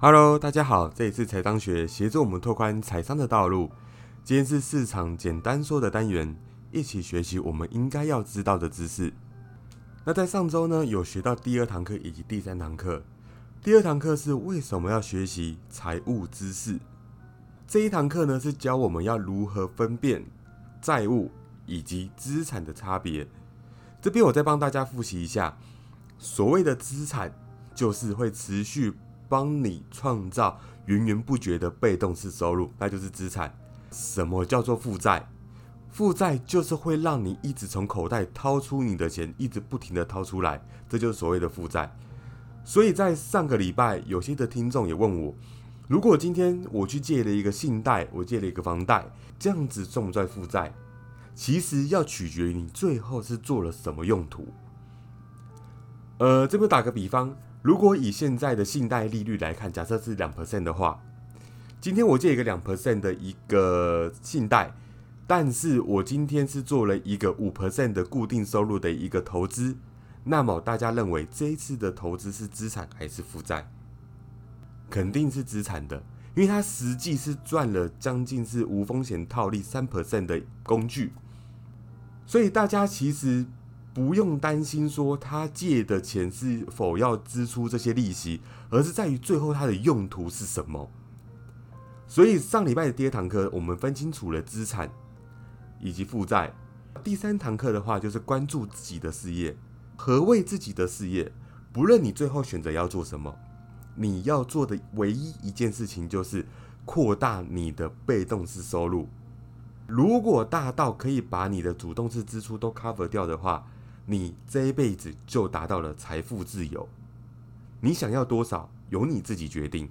Hello，大家好，这里是财商学，协助我们拓宽财商的道路。今天是市场简单说的单元，一起学习我们应该要知道的知识。那在上周呢，有学到第二堂课以及第三堂课。第二堂课是为什么要学习财务知识？这一堂课呢，是教我们要如何分辨债务以及资产的差别。这边我再帮大家复习一下，所谓的资产就是会持续。帮你创造源源不绝的被动式收入，那就是资产。什么叫做负债？负债就是会让你一直从口袋掏出你的钱，一直不停的掏出来，这就是所谓的负债。所以在上个礼拜，有些的听众也问我，如果今天我去借了一个信贷，我借了一个房贷，这样子算不算负债？其实要取决于你最后是做了什么用途。呃，这边打个比方。如果以现在的信贷利率来看，假设是两 percent 的话，今天我借一个两 percent 的一个信贷，但是我今天是做了一个五 percent 的固定收入的一个投资，那么大家认为这一次的投资是资产还是负债？肯定是资产的，因为它实际是赚了将近是无风险套利三 percent 的工具，所以大家其实。不用担心说他借的钱是否要支出这些利息，而是在于最后它的用途是什么。所以上礼拜的第二堂课，我们分清楚了资产以及负债。第三堂课的话，就是关注自己的事业。何谓自己的事业？不论你最后选择要做什么，你要做的唯一一件事情就是扩大你的被动式收入。如果大到可以把你的主动式支出都 cover 掉的话，你这一辈子就达到了财富自由，你想要多少由你自己决定。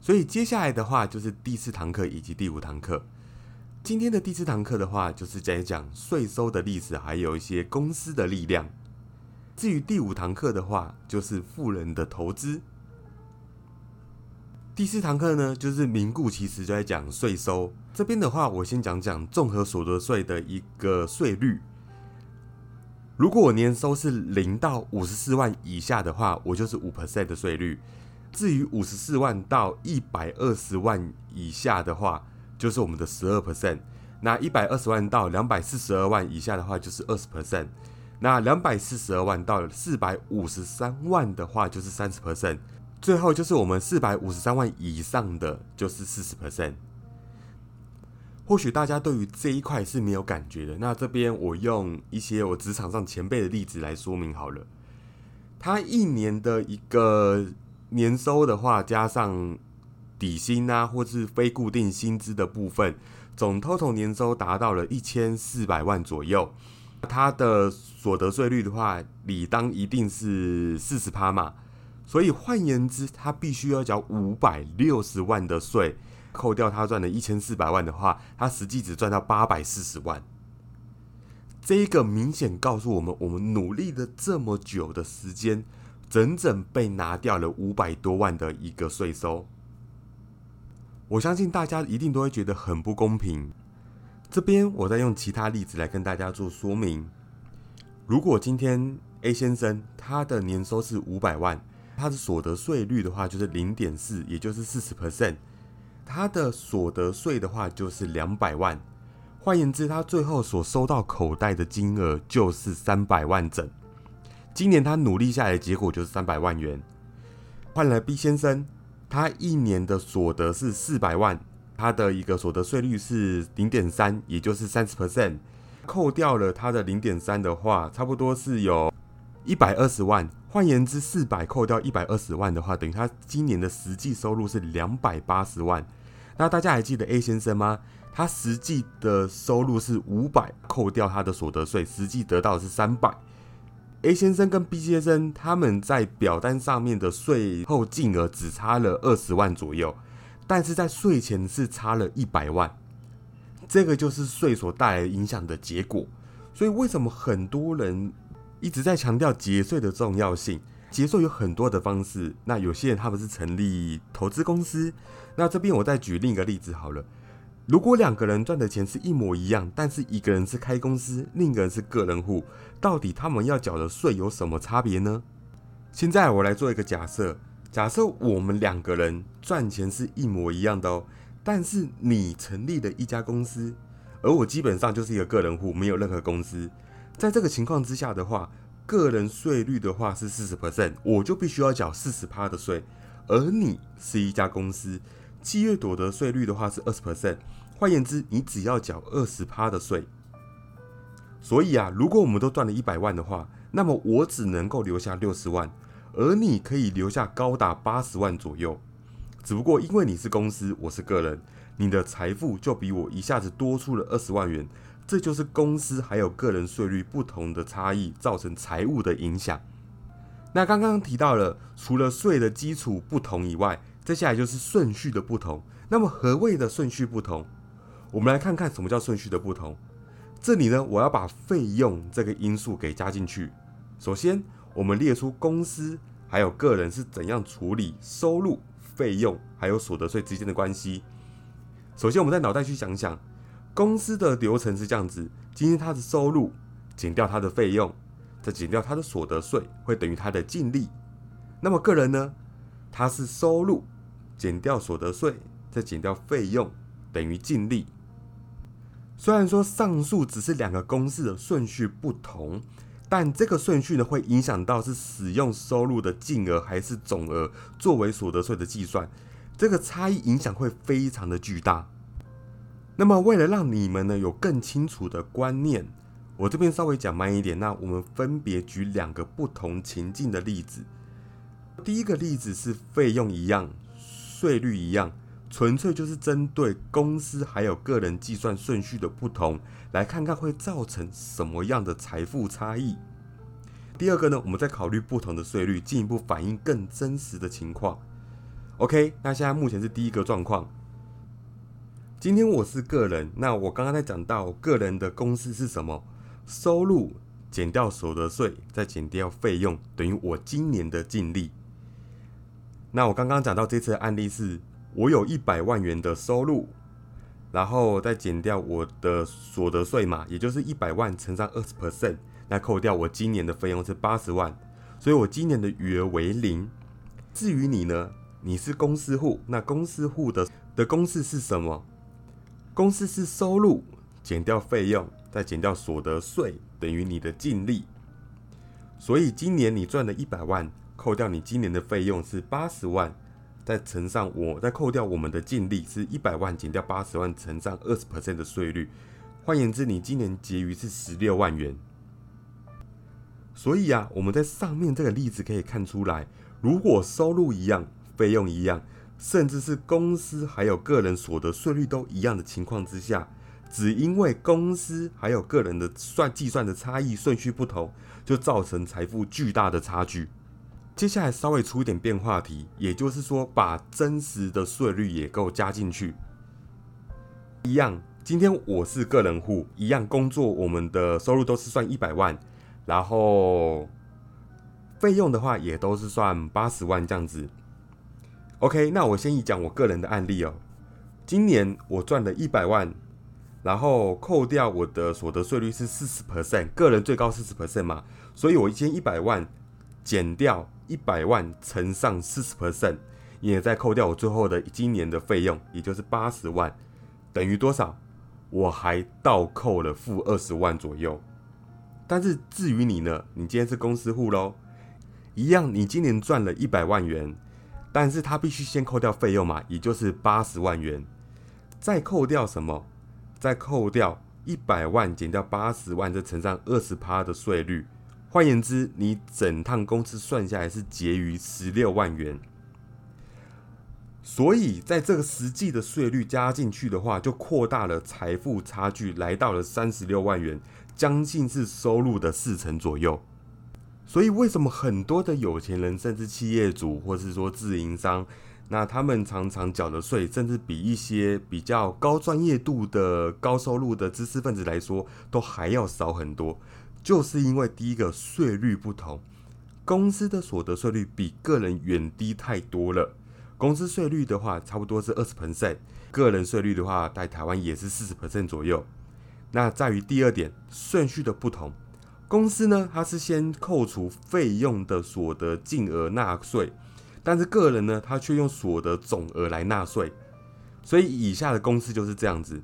所以接下来的话就是第四堂课以及第五堂课。今天的第四堂课的话，就是在讲税收的历史，还有一些公司的力量。至于第五堂课的话，就是富人的投资。第四堂课呢，就是名顾其实就在讲税收。这边的话，我先讲讲综合所得税的一个税率。如果我年收是零到五十四万以下的话，我就是五 percent 的税率；至于五十四万到一百二十万以下的话，就是我们的十二 percent；那一百二十万到两百四十二万以下的话，就是二十 percent；那两百四十二万到四百五十三万的话，就是三十 percent；最后就是我们四百五十三万以上的，就是四十 percent。或许大家对于这一块是没有感觉的，那这边我用一些我职场上前辈的例子来说明好了。他一年的一个年收的话，加上底薪啊，或是非固定薪资的部分，总 total 年收达到了一千四百万左右。他的所得税率的话，理当一定是四十趴嘛，所以换言之，他必须要缴五百六十万的税。扣掉他赚的一千四百万的话，他实际只赚到八百四十万。这一个明显告诉我们，我们努力了这么久的时间，整整被拿掉了五百多万的一个税收。我相信大家一定都会觉得很不公平。这边我再用其他例子来跟大家做说明。如果今天 A 先生他的年收是五百万，他的所得税率的话就是零点四，也就是四十 percent。他的所得税的话就是两百万，换言之，他最后所收到口袋的金额就是三百万整。今年他努力下来结果就是三百万元。换了 B 先生，他一年的所得是四百万，他的一个所得税率是零点三，也就是三十 percent。扣掉了他的零点三的话，差不多是有一百二十万。换言之，四百扣掉一百二十万的话，等于他今年的实际收入是两百八十万。那大家还记得 A 先生吗？他实际的收入是五百，扣掉他的所得税，实际得到是三百。A 先生跟 B 先生他们在表单上面的税后净额只差了二十万左右，但是在税前是差了一百万。这个就是税所带来影响的结果。所以为什么很多人？一直在强调节税的重要性。节税有很多的方式，那有些人他们是成立投资公司。那这边我再举另一个例子好了。如果两个人赚的钱是一模一样，但是一个人是开公司，另一个人是个人户，到底他们要缴的税有什么差别呢？现在我来做一个假设：假设我们两个人赚钱是一模一样的哦，但是你成立了一家公司，而我基本上就是一个个人户，没有任何公司。在这个情况之下的话，个人税率的话是四十 percent，我就必须要缴四十趴的税。而你是一家公司，企业所得税率的话是二十 percent，换言之，你只要缴二十趴的税。所以啊，如果我们都赚了一百万的话，那么我只能够留下六十万，而你可以留下高达八十万左右。只不过因为你是公司，我是个人，你的财富就比我一下子多出了二十万元。这就是公司还有个人税率不同的差异造成财务的影响。那刚刚提到了，除了税的基础不同以外，接下来就是顺序的不同。那么何谓的顺序不同？我们来看看什么叫顺序的不同。这里呢，我要把费用这个因素给加进去。首先，我们列出公司还有个人是怎样处理收入、费用还有所得税之间的关系。首先，我们在脑袋去想想，公司的流程是这样子：今天它的收入减掉它的费用，再减掉它的所得税，会等于它的净利。那么个人呢，它是收入减掉所得税，再减掉费用，等于净利。虽然说上述只是两个公式的顺序不同，但这个顺序呢会影响到是使用收入的净额还是总额作为所得税的计算，这个差异影响会非常的巨大。那么为了让你们呢有更清楚的观念，我这边稍微讲慢一点，那我们分别举两个不同情境的例子。第一个例子是费用一样，税率一样。纯粹就是针对公司还有个人计算顺序的不同，来看看会造成什么样的财富差异。第二个呢，我们再考虑不同的税率，进一步反映更真实的情况。OK，那现在目前是第一个状况。今天我是个人，那我刚刚在讲到个人的公司是什么？收入减掉所得税，再减掉费用，等于我今年的净利。那我刚刚讲到这次的案例是。我有一百万元的收入，然后再减掉我的所得税嘛，也就是一百万乘上二十 percent，来扣掉我今年的费用是八十万，所以我今年的余额为零。至于你呢，你是公司户，那公司户的的公式是什么？公式是收入减掉费用，再减掉所得税，等于你的净利。所以今年你赚了一百万，扣掉你今年的费用是八十万。再乘上我，再扣掉我们的净利是一百万，减掉八十万，乘上二十 percent 的税率。换言之，你今年结余是十六万元。所以啊，我们在上面这个例子可以看出来，如果收入一样，费用一样，甚至是公司还有个人所得税率都一样的情况之下，只因为公司还有个人的算计算的差异顺序不同，就造成财富巨大的差距。接下来稍微出一点变化题，也就是说把真实的税率也够加进去。一样，今天我是个人户，一样工作，我们的收入都是算一百万，然后费用的话也都是算八十万这样子。OK，那我先以讲我个人的案例哦。今年我赚了一百万，然后扣掉我的所得税率是四十 percent，个人最高四十 percent 嘛，所以我一千一百万减掉。一百万乘上四十 percent，也再扣掉我最后的今年的费用，也就是八十万，等于多少？我还倒扣了负二十万左右。但是至于你呢？你今天是公司户喽，一样，你今年赚了一百万元，但是他必须先扣掉费用嘛，也就是八十万元，再扣掉什么？再扣掉一百万减掉八十万，再乘上二十趴的税率。换言之，你整趟公司算下来是结余十六万元，所以在这个实际的税率加进去的话，就扩大了财富差距，来到了三十六万元，将近是收入的四成左右。所以为什么很多的有钱人，甚至企业主，或是说自营商，那他们常常缴的税，甚至比一些比较高专业度的高收入的知识分子来说，都还要少很多。就是因为第一个税率不同，公司的所得税率比个人远低太多了。公司税率的话，差不多是二十 percent，个人税率的话，在台湾也是四十 percent 左右。那在于第二点顺序的不同，公司呢，它是先扣除费用的所得净额纳税，但是个人呢，他却用所得总额来纳税。所以以下的公式就是这样子：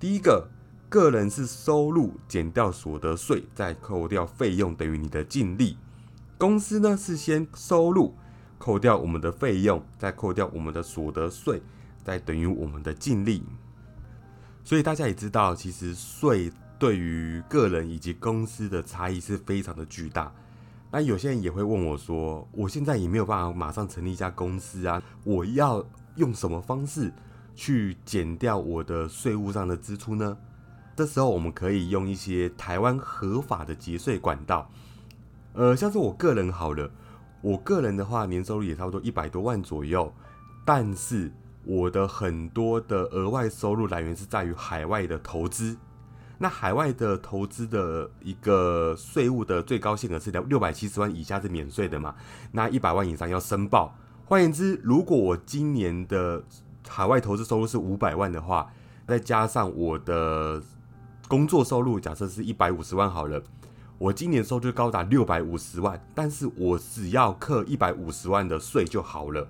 第一个，个人是收入减掉所得税，再扣掉费用等于你的净利；公司呢是先收入扣掉我们的费用，再扣掉我们的所得税，再等于我们的净利。所以大家也知道，其实税对于个人以及公司的差异是非常的巨大。那有些人也会问我说：“我现在也没有办法马上成立一家公司啊，我要用什么方式去减掉我的税务上的支出呢？”这时候我们可以用一些台湾合法的节税管道，呃，像是我个人好了，我个人的话年收入也差不多一百多万左右，但是我的很多的额外收入来源是在于海外的投资。那海外的投资的一个税务的最高限额是六六百七十万以下是免税的嘛？那一百万以上要申报。换言之，如果我今年的海外投资收入是五百万的话，再加上我的工作收入，假设是一百五十万好了，我今年收入高达六百五十万，但是我只要课一百五十万的税就好了，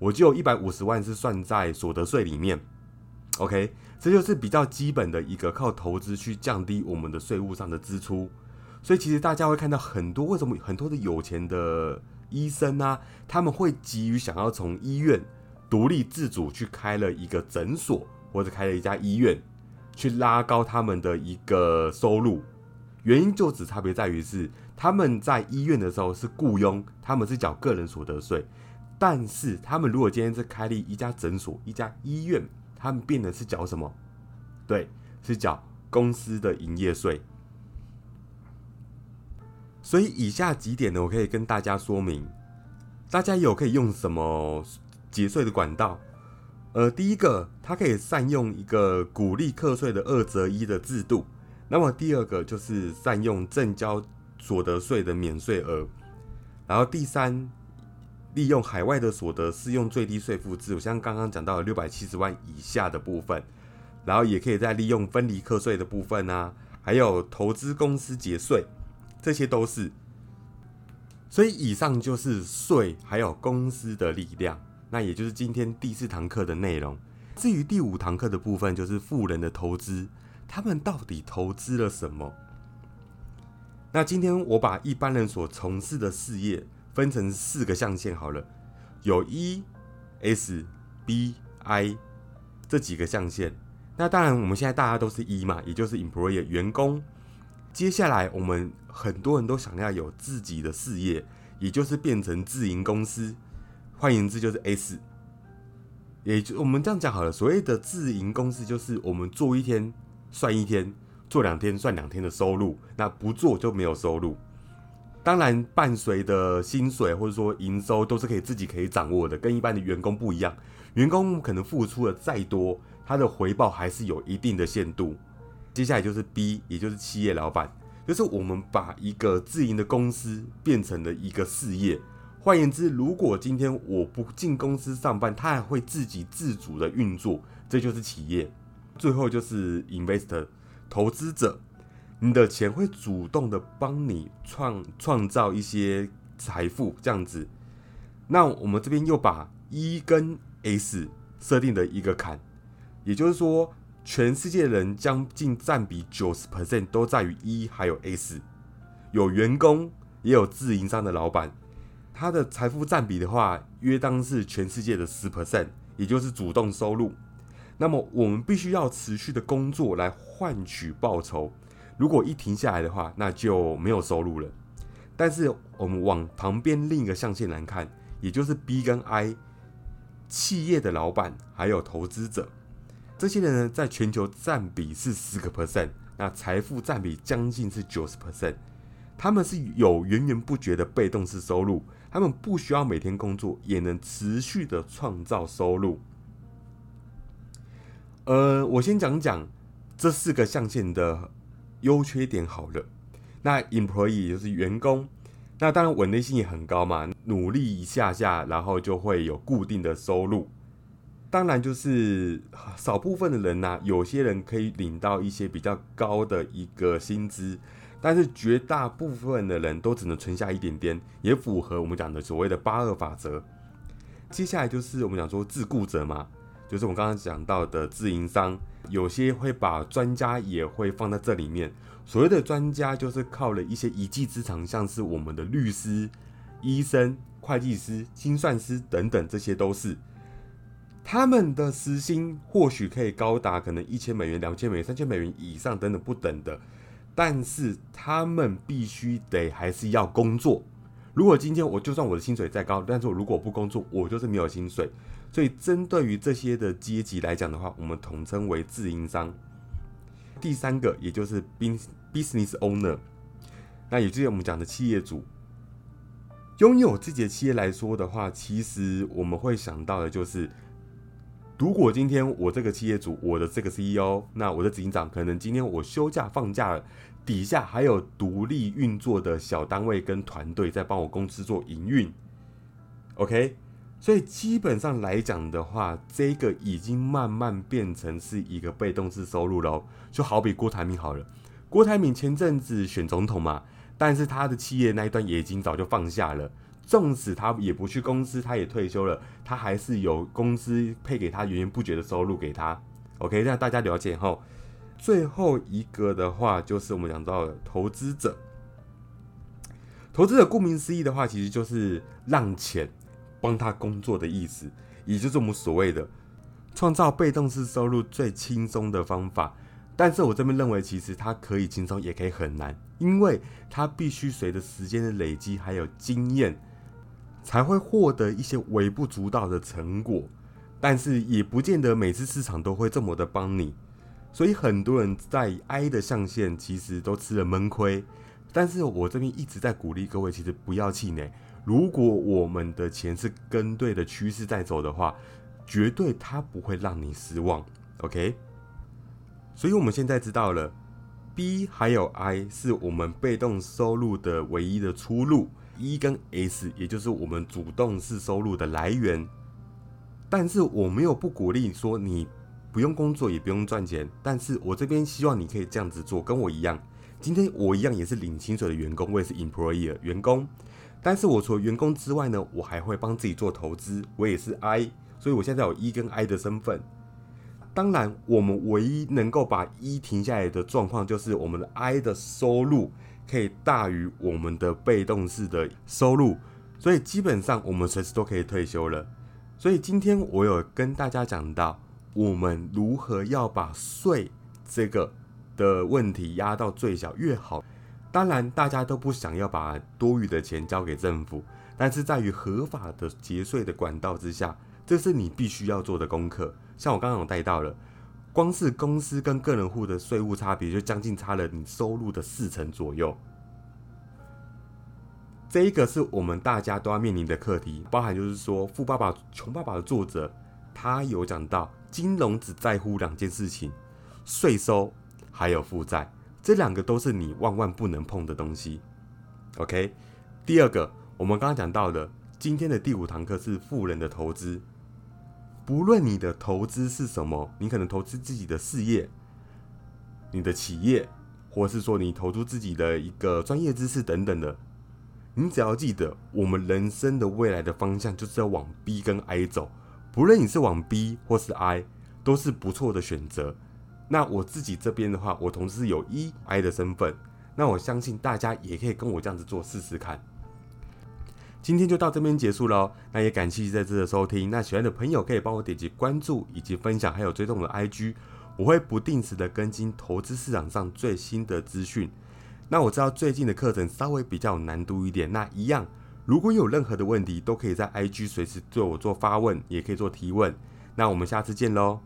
我就一百五十万是算在所得税里面。OK。这就是比较基本的一个靠投资去降低我们的税务上的支出，所以其实大家会看到很多为什么很多的有钱的医生啊，他们会急于想要从医院独立自主去开了一个诊所或者开了一家医院，去拉高他们的一个收入，原因就只差别在于是他们在医院的时候是雇佣，他们是缴个人所得税，但是他们如果今天是开立一家诊所一家医院。他们变的是缴什么？对，是缴公司的营业税。所以以下几点呢，我可以跟大家说明，大家有可以用什么节税的管道？呃，第一个，它可以善用一个鼓励课税的二择一的制度。那么第二个就是善用正交所得税的免税额。然后第三。利用海外的所得适用最低税负制，像刚刚讲到的六百七十万以下的部分，然后也可以再利用分离课税的部分啊，还有投资公司节税，这些都是。所以以上就是税还有公司的力量，那也就是今天第四堂课的内容。至于第五堂课的部分，就是富人的投资，他们到底投资了什么？那今天我把一般人所从事的事业。分成四个象限好了，有 E、S、B、I 这几个象限。那当然，我们现在大家都是 E 嘛，也就是 employer 员工。接下来，我们很多人都想要有自己的事业，也就是变成自营公司。换言之，就是 S。也就我们这样讲好了，所谓的自营公司，就是我们做一天算一天，做两天算两天的收入，那不做就没有收入。当然，伴随的薪水或者说营收都是可以自己可以掌握的，跟一般的员工不一样。员工可能付出的再多，他的回报还是有一定的限度。接下来就是 B，也就是企业老板，就是我们把一个自营的公司变成了一个事业。换言之，如果今天我不进公司上班，他还会自己自主的运作，这就是企业。最后就是 investor，投资者。你的钱会主动的帮你创创造一些财富，这样子。那我们这边又把 E 跟 S 设定的一个坎，也就是说，全世界人将近占比九十 percent 都在于 E 还有 S，有员工也有自营商的老板，他的财富占比的话，约当是全世界的十 percent，也就是主动收入。那么我们必须要持续的工作来换取报酬。如果一停下来的话，那就没有收入了。但是我们往旁边另一个象限来看，也就是 B 跟 I 企业的老板还有投资者，这些人呢，在全球占比是十个 percent，那财富占比将近是九十 percent。他们是有源源不绝的被动式收入，他们不需要每天工作，也能持续的创造收入。呃，我先讲讲这四个象限的。优缺点好了，那 employee 就是员工，那当然稳定性也很高嘛，努力一下下，然后就会有固定的收入。当然就是少部分的人呐，有些人可以领到一些比较高的一个薪资，但是绝大部分的人都只能存下一点点，也符合我们讲的所谓的八二法则。接下来就是我们讲说自雇者嘛，就是我们刚刚讲到的自营商，有些会把专家也会放在这里面。所谓的专家，就是靠了一些一技之长，像是我们的律师、医生、会计师、精算师等等，这些都是。他们的时薪或许可以高达可能一千美元、两千美元、三千美元以上等等不等的，但是他们必须得还是要工作。如果今天我就算我的薪水再高，但是我如果不工作，我就是没有薪水。所以针对于这些的阶级来讲的话，我们统称为自营商。第三个也就是 business owner，那也就是我们讲的企业主。拥有自己的企业来说的话，其实我们会想到的就是。如果今天我这个企业主，我的这个 CEO，那我的执行长可能今天我休假放假了，底下还有独立运作的小单位跟团队在帮我公司做营运，OK，所以基本上来讲的话，这个已经慢慢变成是一个被动式收入喽。就好比郭台铭好了，郭台铭前阵子选总统嘛，但是他的企业那一段也已经早就放下了。纵使他也不去公司，他也退休了，他还是有公司配给他源源不绝的收入给他。OK，让大家了解后，最后一个的话就是我们讲到的投资者。投资者顾名思义的话，其实就是让钱帮他工作的意思，也就是我们所谓的创造被动式收入最轻松的方法。但是我这边认为，其实它可以轻松，也可以很难，因为它必须随着时间的累积还有经验。才会获得一些微不足道的成果，但是也不见得每次市场都会这么的帮你，所以很多人在 I 的象限其实都吃了闷亏。但是我这边一直在鼓励各位，其实不要气馁。如果我们的钱是跟对的趋势在走的话，绝对它不会让你失望。OK，所以我们现在知道了 B 还有 I 是我们被动收入的唯一的出路。E 跟 S，也就是我们主动式收入的来源，但是我没有不鼓励说你不用工作也不用赚钱，但是我这边希望你可以这样子做，跟我一样，今天我一样也是领薪水的员工，我也是 employer 员工，但是我除了员工之外呢，我还会帮自己做投资，我也是 I，所以我现在有 E 跟 I 的身份。当然，我们唯一能够把 E 停下来的状况，就是我们的 I 的收入。可以大于我们的被动式的收入，所以基本上我们随时都可以退休了。所以今天我有跟大家讲到，我们如何要把税这个的问题压到最小越好。当然，大家都不想要把多余的钱交给政府，但是在于合法的节税的管道之下，这是你必须要做的功课。像我刚刚有带到了。光是公司跟个人户的税务差别，就将近差了你收入的四成左右。这一个是我们大家都要面临的课题，包含就是说《富爸爸穷爸爸》的作者，他有讲到，金融只在乎两件事情：税收还有负债，这两个都是你万万不能碰的东西。OK，第二个，我们刚刚讲到的，今天的第五堂课是富人的投资。不论你的投资是什么，你可能投资自己的事业、你的企业，或是说你投资自己的一个专业知识等等的，你只要记得，我们人生的未来的方向就是要往 B 跟 I 走。不论你是往 B 或是 I，都是不错的选择。那我自己这边的话，我同时有 E、I 的身份，那我相信大家也可以跟我这样子做试试看。今天就到这边结束喽，那也感谢在这的收听。那喜欢的朋友可以帮我点击关注以及分享，还有追踪我的 IG，我会不定时的更新投资市场上最新的资讯。那我知道最近的课程稍微比较难度一点，那一样，如果有任何的问题，都可以在 IG 随时对我做发问，也可以做提问。那我们下次见喽。